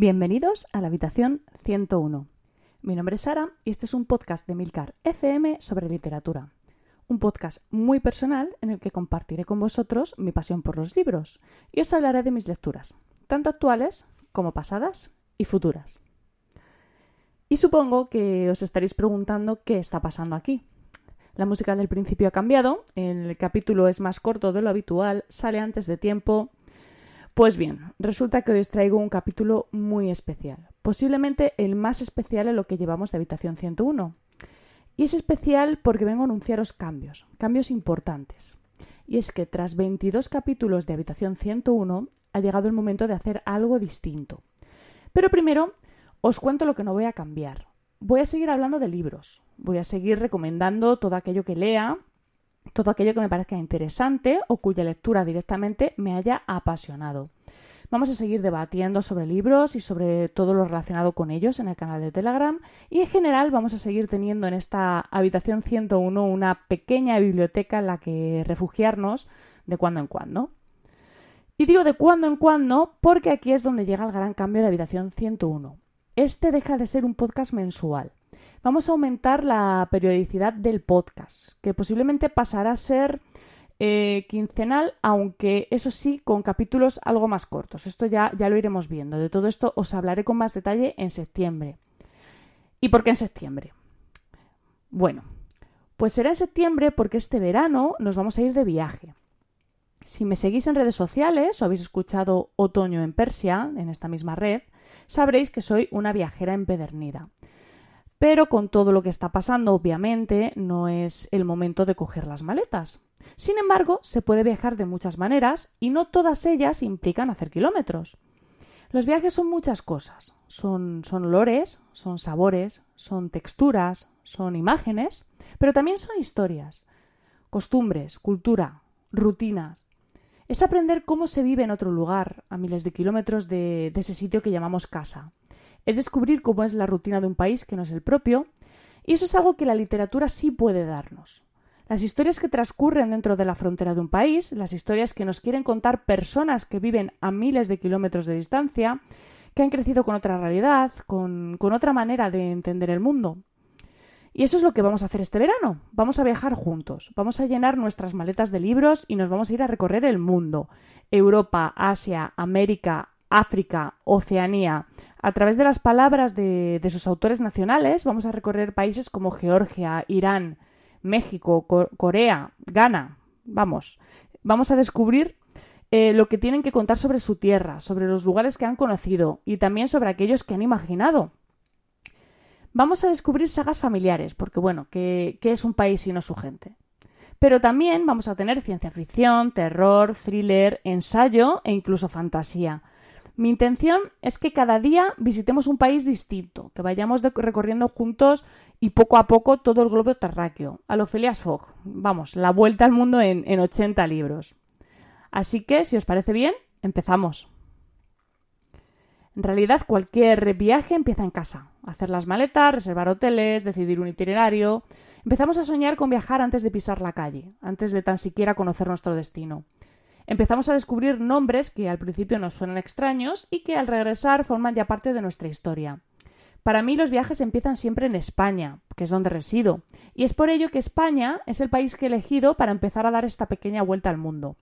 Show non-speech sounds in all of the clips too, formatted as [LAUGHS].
Bienvenidos a la habitación 101. Mi nombre es Sara y este es un podcast de Milcar FM sobre literatura. Un podcast muy personal en el que compartiré con vosotros mi pasión por los libros y os hablaré de mis lecturas, tanto actuales como pasadas y futuras. Y supongo que os estaréis preguntando qué está pasando aquí. La música del principio ha cambiado, el capítulo es más corto de lo habitual, sale antes de tiempo. Pues bien, resulta que hoy os traigo un capítulo muy especial, posiblemente el más especial en lo que llevamos de Habitación 101. Y es especial porque vengo a anunciaros cambios, cambios importantes. Y es que tras 22 capítulos de Habitación 101 ha llegado el momento de hacer algo distinto. Pero primero os cuento lo que no voy a cambiar. Voy a seguir hablando de libros. Voy a seguir recomendando todo aquello que lea, todo aquello que me parezca interesante o cuya lectura directamente me haya apasionado. Vamos a seguir debatiendo sobre libros y sobre todo lo relacionado con ellos en el canal de Telegram y en general vamos a seguir teniendo en esta habitación 101 una pequeña biblioteca en la que refugiarnos de cuando en cuando. Y digo de cuando en cuando porque aquí es donde llega el gran cambio de habitación 101. Este deja de ser un podcast mensual. Vamos a aumentar la periodicidad del podcast, que posiblemente pasará a ser eh, quincenal, aunque eso sí, con capítulos algo más cortos. Esto ya, ya lo iremos viendo. De todo esto os hablaré con más detalle en septiembre. ¿Y por qué en septiembre? Bueno, pues será en septiembre porque este verano nos vamos a ir de viaje. Si me seguís en redes sociales o habéis escuchado Otoño en Persia, en esta misma red, sabréis que soy una viajera empedernida. Pero con todo lo que está pasando, obviamente, no es el momento de coger las maletas. Sin embargo, se puede viajar de muchas maneras y no todas ellas implican hacer kilómetros. Los viajes son muchas cosas. Son, son olores, son sabores, son texturas, son imágenes, pero también son historias, costumbres, cultura, rutinas. Es aprender cómo se vive en otro lugar, a miles de kilómetros de, ese sitio que llamamos casa. Es descubrir cómo es la rutina de un país que no es el propio, y eso es algo que la literatura sí puede darnos. Las historias que transcurren dentro de la frontera de un país, las historias que nos quieren contar personas que viven a miles de kilómetros de distancia, que han crecido con otra realidad, con, con otra manera de entender el mundo. Y eso es lo que vamos a hacer este verano. Vamos a viajar juntos, vamos a llenar nuestras maletas de libros y nos vamos a ir a recorrer el mundo. Europa, Asia, América, África, Oceanía. A través de las palabras de, sus autores nacionales vamos a recorrer países como Georgia, Irán, México, Corea, Ghana. Vamos, vamos a descubrir eh, lo que tienen que contar sobre su tierra, sobre los lugares que han conocido y también sobre aquellos que han imaginado. Vamos a descubrir sagas familiares, porque bueno, ¿qué, es un país y no su gente? Pero también vamos a tener ciencia ficción, terror, thriller, ensayo e incluso fantasía. Mi intención es que cada día visitemos un país distinto, que vayamos recorriendo juntos y poco a poco todo el globo terráqueo, a lo Phileas Fogg. Vamos, la vuelta al mundo en, en 80 libros. Así que, si os parece bien, empezamos. En realidad, cualquier viaje empieza en casa. Hacer las maletas, reservar hoteles, decidir un itinerario. Empezamos a soñar con viajar antes de pisar la calle, antes de tan siquiera conocer nuestro destino. Empezamos a descubrir nombres que al principio nos suenan extraños y que al regresar forman ya parte de nuestra historia. Para mí los viajes empiezan siempre en España, que es donde resido, y es por ello que España es el país que he elegido para empezar a dar esta pequeña vuelta al mundo.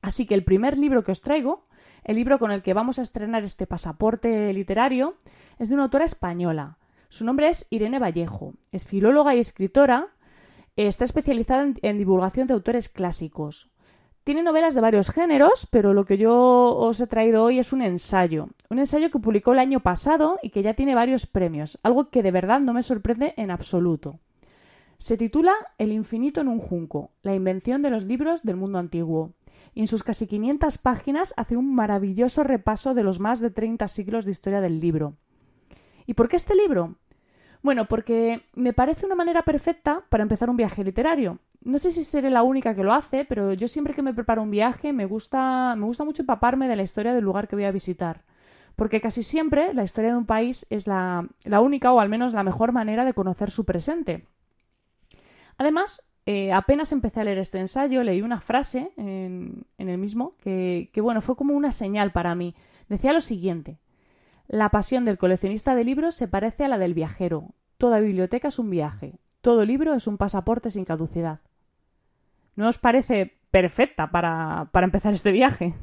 Así que el primer libro que os traigo el libro con el que vamos a estrenar este pasaporte literario es de una autora española. Su nombre es Irene Vallejo. Es filóloga y escritora. Está especializada en, divulgación de autores clásicos. Tiene novelas de varios géneros, pero lo que yo os he traído hoy es un ensayo. Un ensayo que publicó el año pasado y que ya tiene varios premios, algo que de verdad no me sorprende en absoluto. Se titula El infinito en un junco, la invención de los libros del mundo antiguo y en sus casi 500 páginas hace un maravilloso repaso de los más de 30 siglos de historia del libro. ¿Y por qué este libro? Bueno, porque me parece una manera perfecta para empezar un viaje literario. No sé si seré la única que lo hace, pero yo siempre que me preparo un viaje me gusta, me gusta mucho empaparme de la historia del lugar que voy a visitar. Porque casi siempre la historia de un país es la, la única o al menos la mejor manera de conocer su presente. Además, eh, apenas empecé a leer este ensayo, leí una frase en, el mismo que, bueno, fue como una señal para mí. Decía lo siguiente: La pasión del coleccionista de libros se parece a la del viajero. Toda biblioteca es un viaje. Todo libro es un pasaporte sin caducidad. ¿No os parece perfecta para, para empezar este viaje?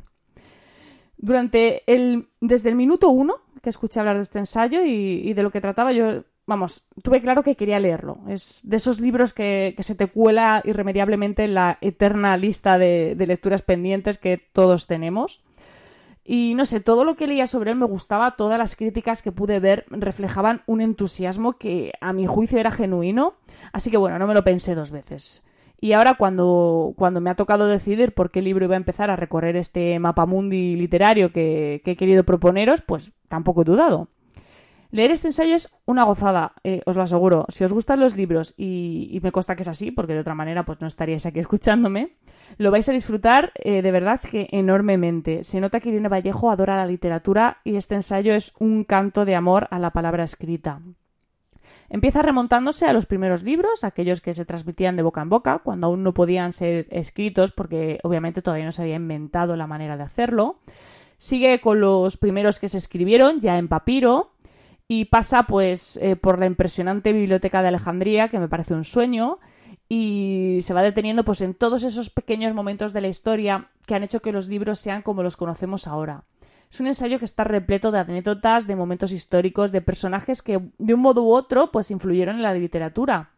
Durante el, desde el minuto uno que escuché hablar de este ensayo y, de lo que trataba, yo, vamos, tuve claro que quería leerlo. Es de esos libros que, se te cuela irremediablemente en la eterna lista de, de lecturas pendientes que todos tenemos. Y no sé, todo lo que leía sobre él me gustaba, todas las críticas que pude ver reflejaban un entusiasmo que a mi juicio era genuino, así que bueno, no me lo pensé dos veces. Y ahora cuando, cuando me ha tocado decidir por qué libro iba a empezar a recorrer este mapa mundi literario que, he querido proponeros, pues tampoco he dudado. Leer este ensayo es una gozada, eh, os lo aseguro. Si os gustan los libros, y, me consta que es así, porque de otra manera pues no estaríais aquí [LAUGHS] escuchándome, lo vais a disfrutar eh, de verdad que enormemente. Se nota que Irene Vallejo adora la literatura y este ensayo es un canto de amor a la palabra escrita. Empieza remontándose a los primeros libros, aquellos que se transmitían de boca en boca, cuando aún no podían ser escritos, porque obviamente todavía no se había inventado la manera de hacerlo. Sigue con los primeros que se escribieron ya en papiro y pasa pues eh, por la impresionante biblioteca de Alejandría, que me parece un sueño, y se va deteniendo pues en todos esos pequeños momentos de la historia que han hecho que los libros sean como los conocemos ahora. Es un ensayo que está repleto de anécdotas, de momentos históricos, de personajes que de un modo u otro pues influyeron en la literatura.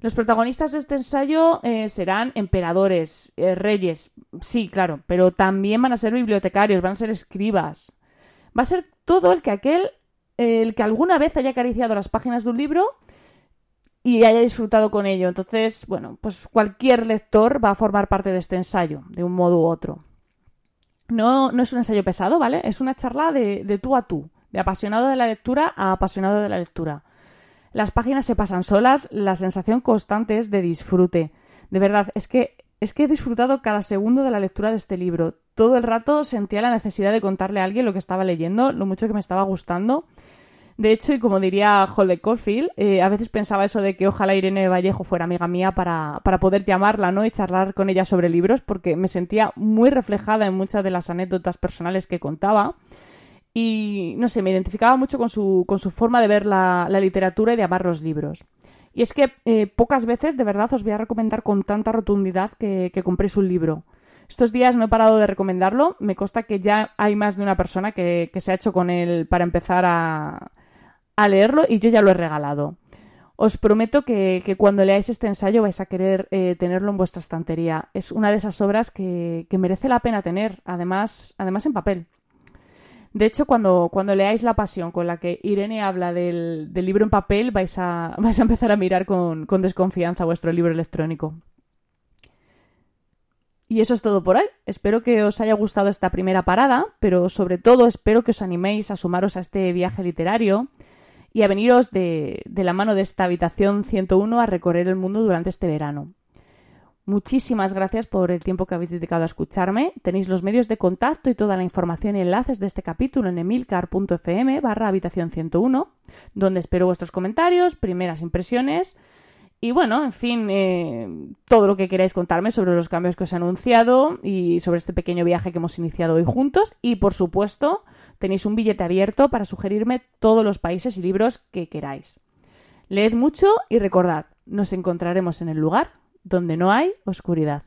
Los protagonistas de este ensayo eh, serán emperadores, eh, reyes, sí, claro, pero también van a ser bibliotecarios, van a ser escribas. Va a ser todo el que aquel, el que alguna vez haya acariciado las páginas de un libro y haya disfrutado con ello. Entonces, bueno, pues cualquier lector va a formar parte de este ensayo, de un modo u otro. No, no es un ensayo pesado, ¿vale? Es una charla de, de tú a tú, de apasionado de la lectura a apasionado de la lectura. Las páginas se pasan solas, la sensación constante es de disfrute. De verdad, es que es que he disfrutado cada segundo de la lectura de este libro. Todo el rato sentía la necesidad de contarle a alguien lo que estaba leyendo, lo mucho que me estaba gustando. De hecho, y como diría Holly Caulfield, eh, a veces pensaba eso de que ojalá Irene Vallejo fuera amiga mía para, para, poder llamarla ¿no? y charlar con ella sobre libros, porque me sentía muy reflejada en muchas de las anécdotas personales que contaba. Y no sé, me identificaba mucho con su, con su forma de ver la, literatura y de amar los libros. Y es que eh, pocas veces, de verdad, os voy a recomendar con tanta rotundidad que, que compréis un libro. Estos días no he parado de recomendarlo. Me consta que ya hay más de una persona que, que se ha hecho con él para empezar a, a leerlo y yo ya lo he regalado. Os prometo que, cuando leáis este ensayo vais a querer eh, tenerlo en vuestra estantería. Es una de esas obras que, merece la pena tener, además, además en papel. De hecho, cuando, cuando leáis La Pasión, con la que Irene habla del, libro en papel, vais a, [LAUGHS] vais a empezar a mirar con, con desconfianza vuestro libro electrónico. Y eso es todo por hoy. Espero que os haya gustado esta primera parada, pero sobre todo espero que os animéis a sumaros a este viaje literario y a veniros de, la mano de esta habitación 101 a recorrer el mundo durante este verano. Muchísimas gracias por el tiempo que habéis dedicado a escucharme. Tenéis los medios de contacto y toda la información y enlaces de este capítulo en emilcar.fm barra habitación 101, donde espero vuestros comentarios, primeras impresiones y bueno, en fin, eh, todo lo que queráis contarme sobre los cambios que os he anunciado y sobre este pequeño viaje que hemos iniciado hoy juntos. Y por supuesto, Tenéis un billete abierto para sugerirme todos los países y libros que queráis. Leed mucho y recordad, nos encontraremos en el lugar donde no hay oscuridad.